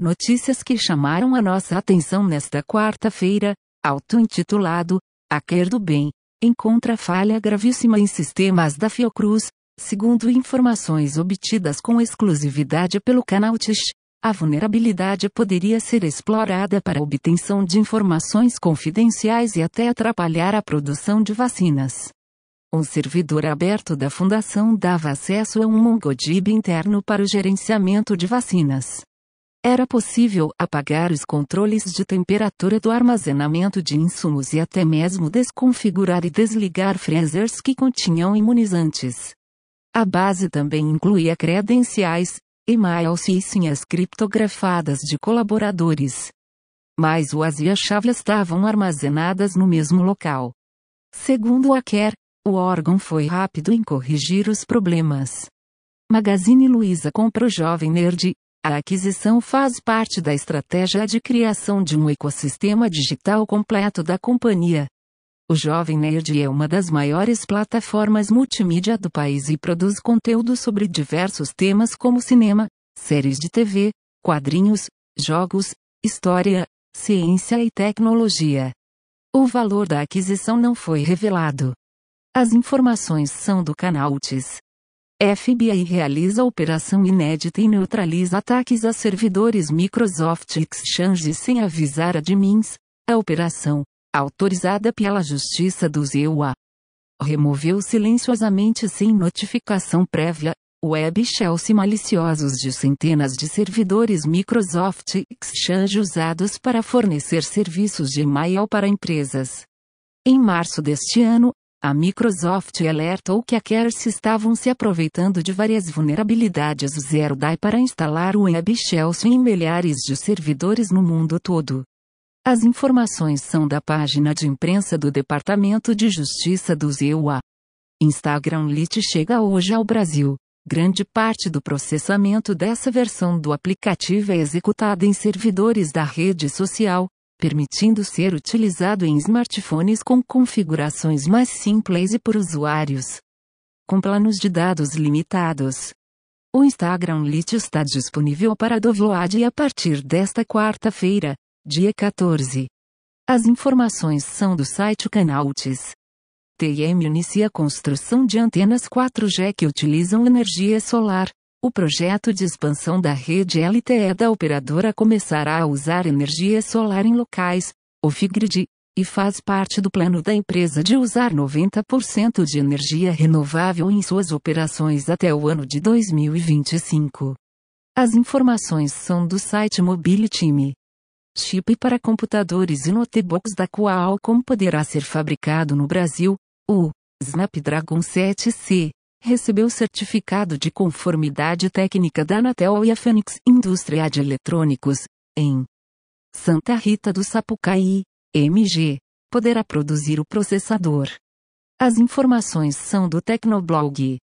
Notícias que chamaram a nossa atenção nesta quarta-feira, auto-intitulado, Hacker do Bem, encontra falha gravíssima em sistemas da Fiocruz, segundo informações obtidas com exclusividade pelo canal Tish. A vulnerabilidade poderia ser explorada para obtenção de informações confidenciais e até atrapalhar a produção de vacinas. Um servidor aberto da fundação dava acesso a um MongoDB interno para o gerenciamento de vacinas. Era possível apagar os controles de temperatura do armazenamento de insumos e até mesmo desconfigurar e desligar freezers que continham imunizantes. A base também incluía credenciais, e-mails e senhas criptografadas de colaboradores. Mas o as e a chave estavam armazenadas no mesmo local. Segundo a Kerr, o órgão foi rápido em corrigir os problemas. Magazine Luiza comprou Jovem Nerd, a aquisição faz parte da estratégia de criação de um ecossistema digital completo da companhia. O Jovem Nerd é uma das maiores plataformas multimídia do país e produz conteúdo sobre diversos temas como cinema, séries de TV, quadrinhos, jogos, história, ciência e tecnologia. O valor da aquisição não foi revelado. As informações são do canal UTIS. FBI realiza operação inédita e neutraliza ataques a servidores Microsoft Exchange sem avisar admins. A operação, autorizada pela Justiça dos EUA, removeu silenciosamente sem notificação prévia, web shells maliciosos de centenas de servidores Microsoft Exchange usados para fornecer serviços de e-mail para empresas. Em março deste ano, a Microsoft alertou que hackers estavam se aproveitando de várias vulnerabilidades Zero Day para instalar o Web Shells em milhares de servidores no mundo todo. As informações são da página de imprensa do Departamento de Justiça dos EUA. Instagram Lite chega hoje ao Brasil. Grande parte do processamento dessa versão do aplicativo é executada em servidores da rede social, permitindo ser utilizado em smartphones com configurações mais simples e por usuários com planos de dados limitados. O Instagram Lite está disponível para download a partir desta quarta-feira, dia 14. As informações são do site Canaltis. TM inicia a construção de antenas 4G que utilizam energia solar. O projeto de expansão da rede LTE da operadora começará a usar energia solar em locais, off-grid, e faz parte do plano da empresa de usar 90% de energia renovável em suas operações até o ano de 2025. As informações são do site Mobility. Chip para computadores e notebooks da Qualcomm poderá ser fabricado no Brasil, o Snapdragon 7C recebeu certificado de conformidade técnica da Anatel e a Phoenix Indústria de Eletrônicos, em Santa Rita do Sapucaí, MG, poderá produzir o processador. As informações são do Tecnoblog.